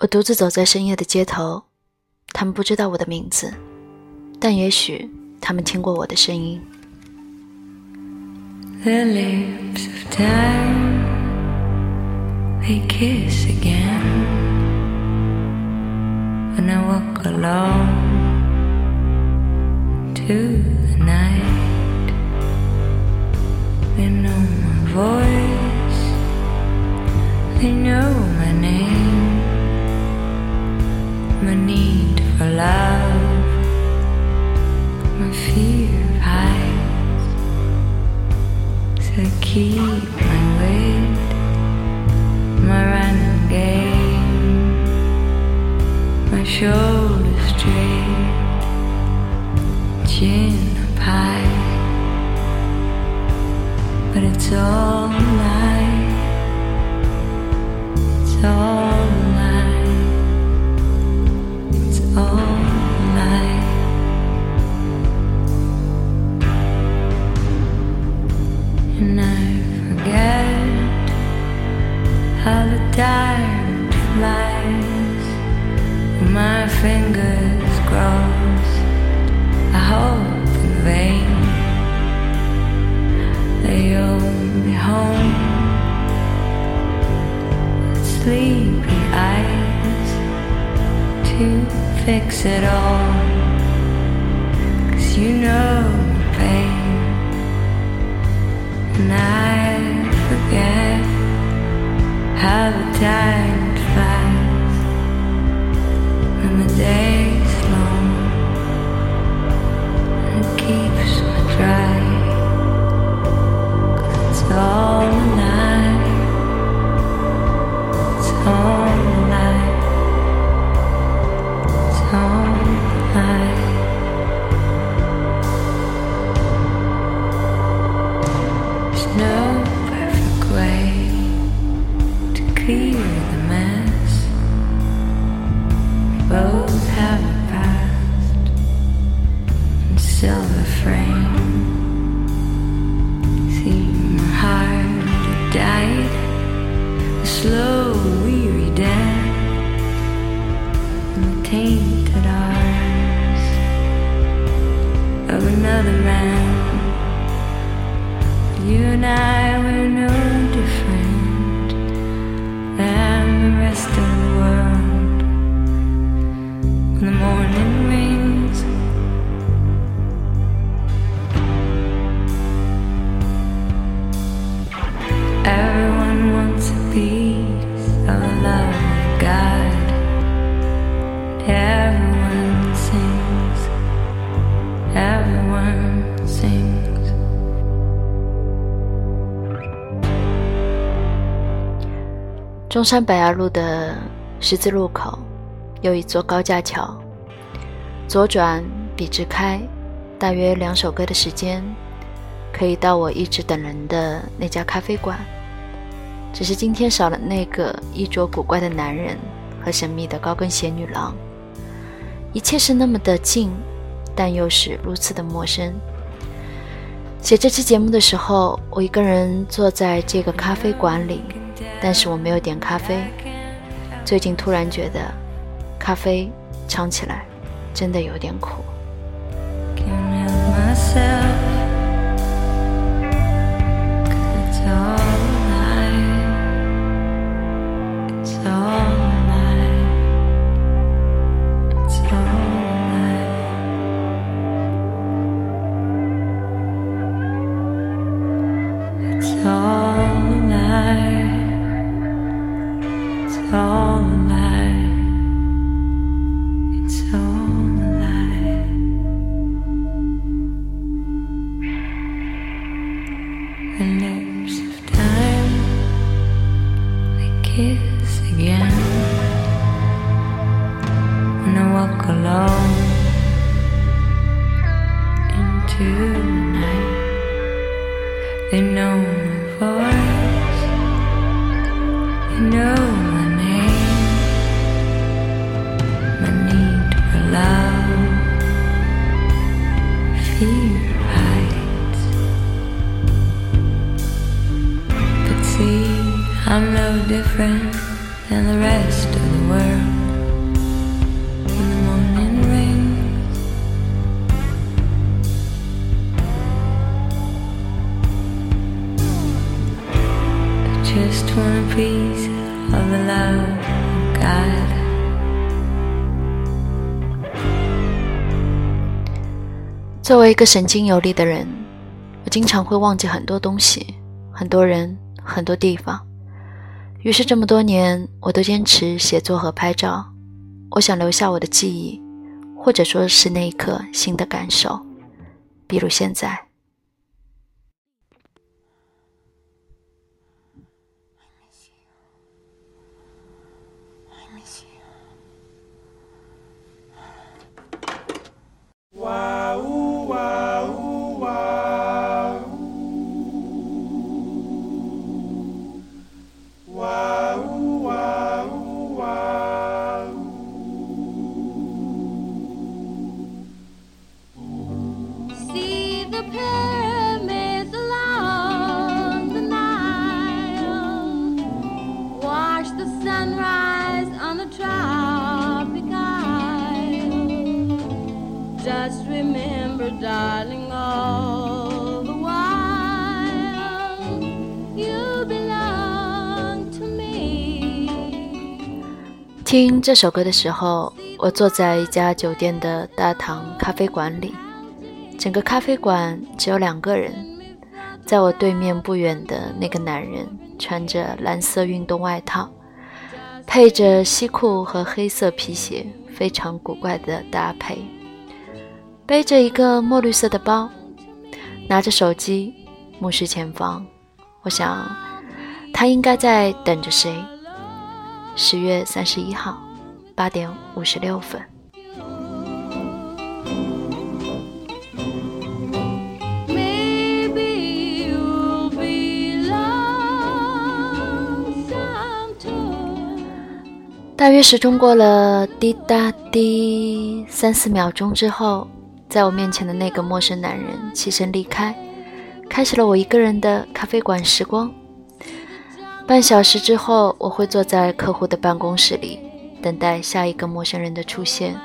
我独自走在深夜的街头，他们不知道我的名字，但也许他们听过我的声音。my need for love, my fear of heights. So keep my weight, Sleepy eyes to fix it all. Cause you know pain. And I forget how the time flies when the day's 中山北二路的十字路口。有一座高架桥，左转笔直开，大约两首歌的时间，可以到我一直等人的那家咖啡馆。只是今天少了那个衣着古怪的男人和神秘的高跟鞋女郎。一切是那么的近，但又是如此的陌生。写这期节目的时候，我一个人坐在这个咖啡馆里，但是我没有点咖啡。最近突然觉得。咖啡尝起来真的有点苦。kiss again. Of love God. 作为一个神经有力的人，我经常会忘记很多东西、很多人、很多地方。于是这么多年，我都坚持写作和拍照。我想留下我的记忆，或者说是那一刻新的感受，比如现在。听这首歌的时候，我坐在一家酒店的大堂咖啡馆里，整个咖啡馆只有两个人。在我对面不远的那个男人穿着蓝色运动外套，配着西裤和黑色皮鞋，非常古怪的搭配，背着一个墨绿色的包，拿着手机，目视前方。我想，他应该在等着谁。十月三十一号，八点五十六分。大约时钟过了滴答滴三四秒钟之后，在我面前的那个陌生男人起身离开，开始了我一个人的咖啡馆时光。半小时之后，我会坐在客户的办公室里，等待下一个陌生人的出现。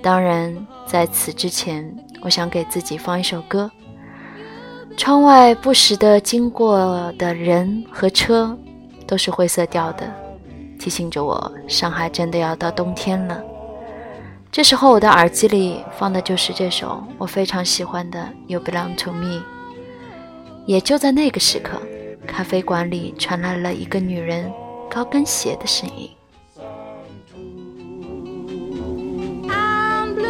当然，在此之前，我想给自己放一首歌。窗外不时的经过的人和车，都是灰色调的。提醒着我，上海真的要到冬天了。这时候，我的耳机里放的就是这首我非常喜欢的《You Belong to Me》。也就在那个时刻，咖啡馆里传来了一个女人高跟鞋的声音。I'm blue,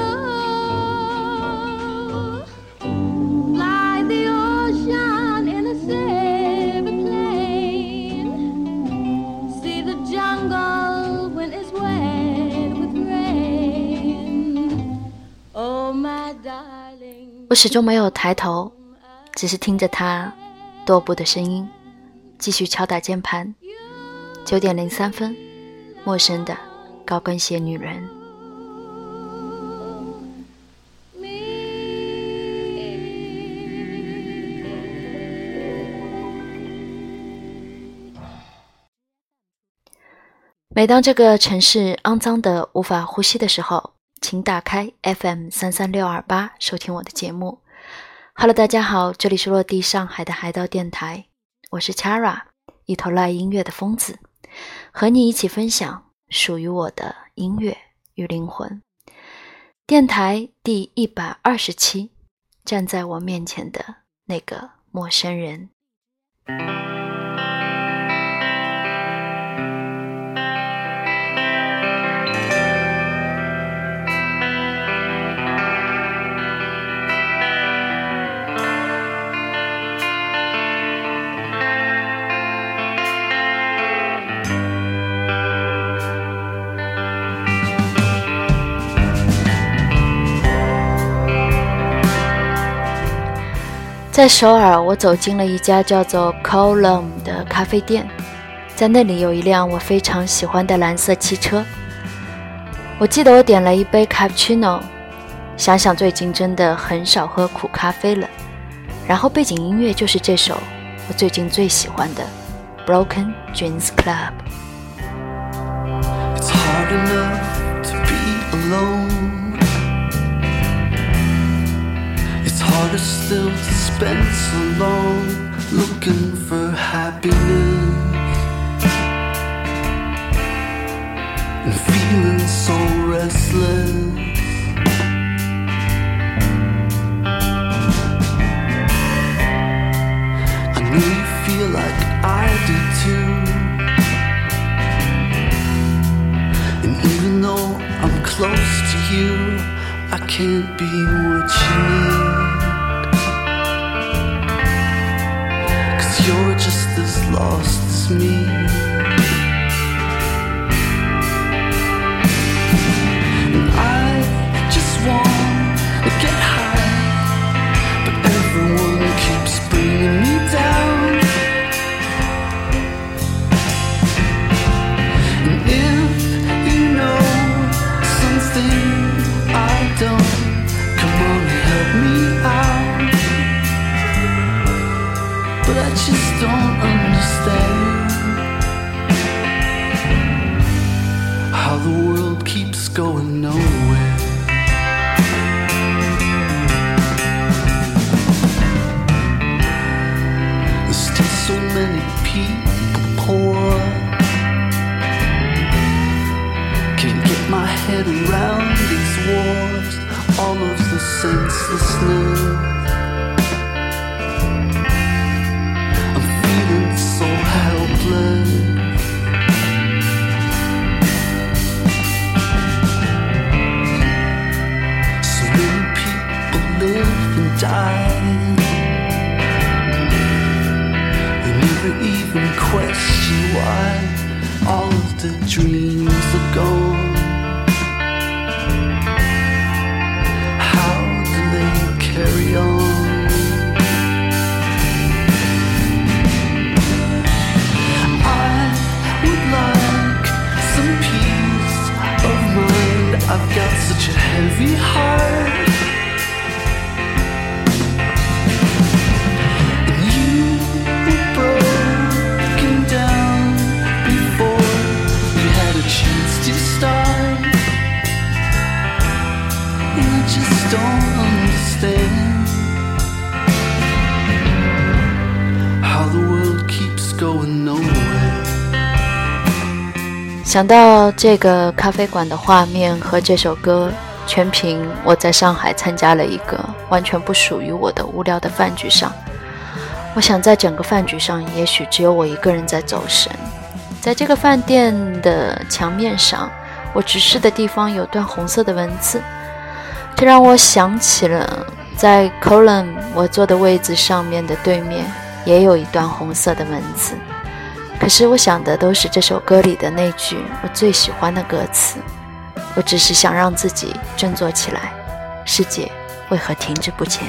like the ocean in a silver plain. The jungle when it's wet with rain. Oh, my darling. 我始终没有抬头，只是听着她踱步的声音，继续敲打键盘。九点零三分，陌生的高跟鞋女人。每当这个城市肮脏的无法呼吸的时候，请打开 FM 三三六二八收听我的节目。Hello，大家好，这里是落地上海的海盗电台，我是 Chara，一头赖音乐的疯子，和你一起分享属于我的音乐与灵魂。电台第一百二十期，站在我面前的那个陌生人。在首尔，我走进了一家叫做 Column 的咖啡店，在那里有一辆我非常喜欢的蓝色汽车。我记得我点了一杯 cappuccino，想想最近真的很少喝苦咖啡了。然后背景音乐就是这首我最近最喜欢的《Broken Dreams Club》。Harder still to spend so long looking for happiness and feeling so restless. I know you feel like I do too. And even though I'm close to you, I can't be what you need. You're just as lost as me. Don't understand how the world keeps going nowhere. There's still so many people poor. Can't get my head around these wars, all of the senselessness. How do they carry on? I would like some peace of mind. I've got such a heavy heart. 想到这个咖啡馆的画面和这首歌，全凭我在上海参加了一个完全不属于我的无聊的饭局上。我想在整个饭局上，也许只有我一个人在走神。在这个饭店的墙面上，我直视的地方有段红色的文字，这让我想起了在 Column 我坐的位置上面的对面也有一段红色的文字。可是我想的都是这首歌里的那句我最喜欢的歌词。我只是想让自己振作起来，世界为何停滞不前？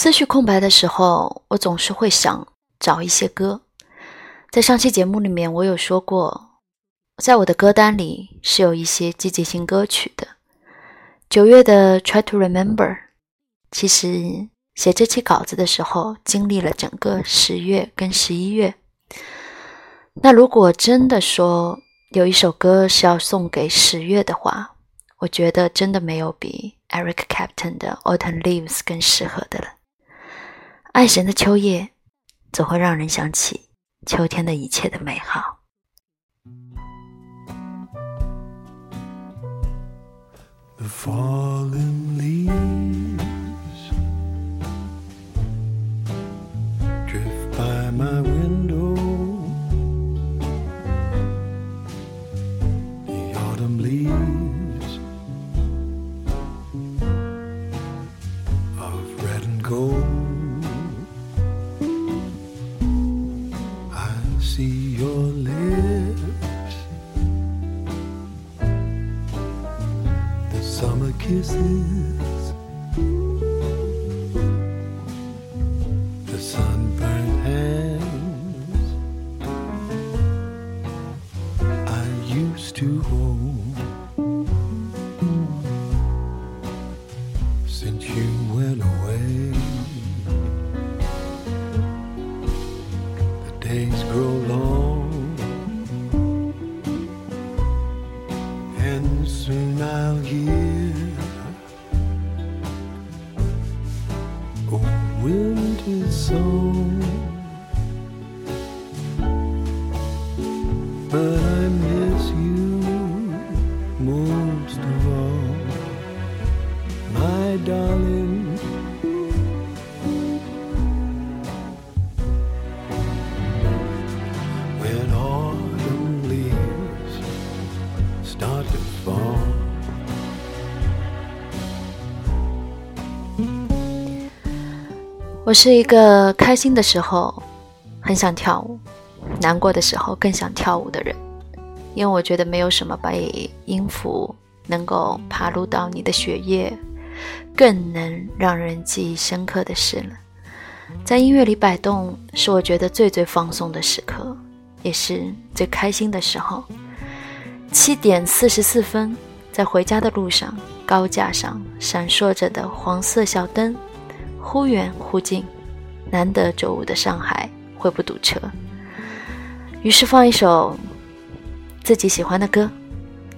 思绪空白的时候，我总是会想找一些歌。在上期节目里面，我有说过，在我的歌单里是有一些季节性歌曲的。九月的《Try to Remember》，其实写这期稿子的时候，经历了整个十月跟十一月。那如果真的说有一首歌是要送给十月的话，我觉得真的没有比 Eric Clapton 的《Autumn Leaves》更适合的了。爱神的秋夜，总会让人想起秋天的一切的美好。Fallen 我是一个开心的时候很想跳舞，难过的时候更想跳舞的人，因为我觉得没有什么比音符能够爬入到你的血液，更能让人记忆深刻的事了。在音乐里摆动，是我觉得最最放松的时刻，也是最开心的时候。七点四十四分，在回家的路上，高架上闪烁着的黄色小灯，忽远忽近。难得周五的上海会不堵车，于是放一首自己喜欢的歌，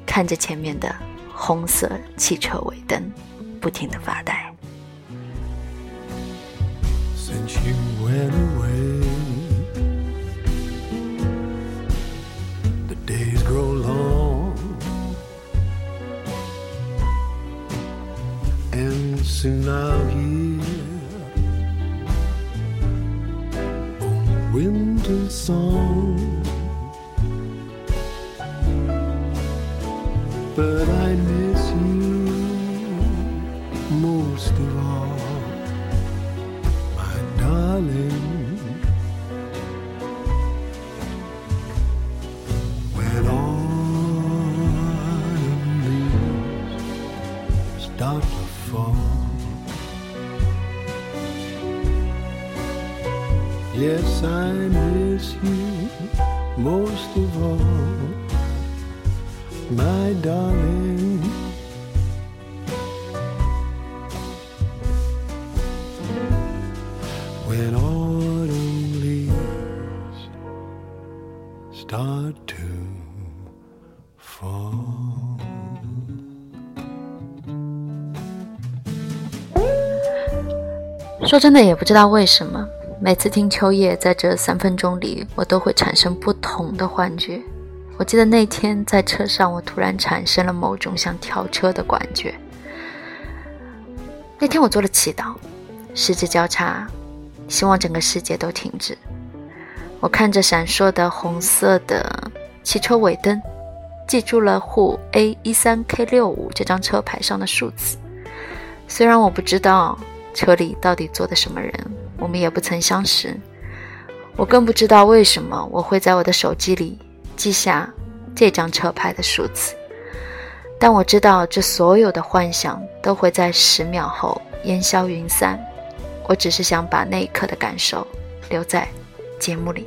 看着前面的红色汽车尾灯，不停的发呆。Soon I'll winter song. But I miss you most of all my darling. When autumn leaves start to fall, yes, I miss you most of all, my darling. when autumn leaves start to fall. 说真的，也不知道为什么， 每次听秋叶，在这三分钟里，我都会产生不同的幻觉。我记得那天在车上，我突然产生了某种想跳车的感觉。那天我做了祈祷，十指交叉，希望整个世界都停止。我看着闪烁的红色的汽车尾灯，记住了沪 A 一三 K 六五这张车牌上的数字。虽然我不知道车里到底坐的什么人，我们也不曾相识，我更不知道为什么我会在我的手机里记下这张车牌的数字。但我知道，这所有的幻想都会在十秒后烟消云散。我只是想把那一刻的感受留在节目里。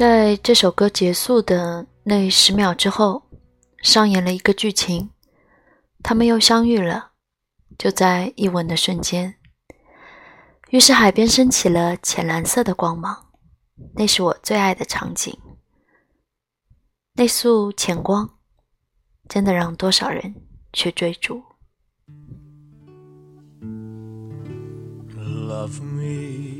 在这首歌结束的那十秒之后，上演了一个剧情，他们又相遇了，就在一吻的瞬间。于是海边升起了浅蓝色的光芒，那是我最爱的场景。那束浅光，真的让多少人去追逐。Love me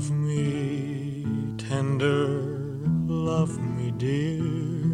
Love me tender, love me dear,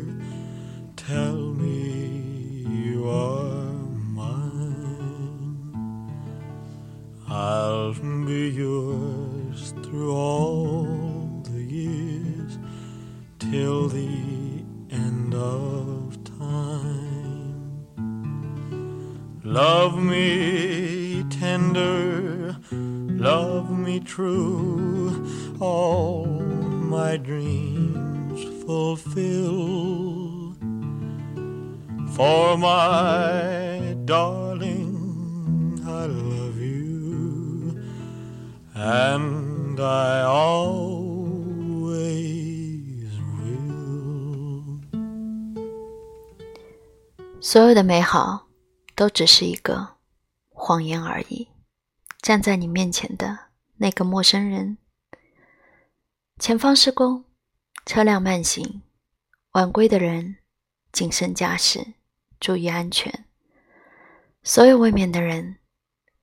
and I always will. 所有的美好，都只是一个谎言而已。站在你面前的那个陌生人，前方施工，车辆慢行，晚归的人谨慎驾驶，注意安全。所有未眠的人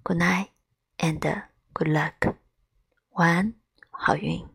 ，Good night and good luck，晚安，好运。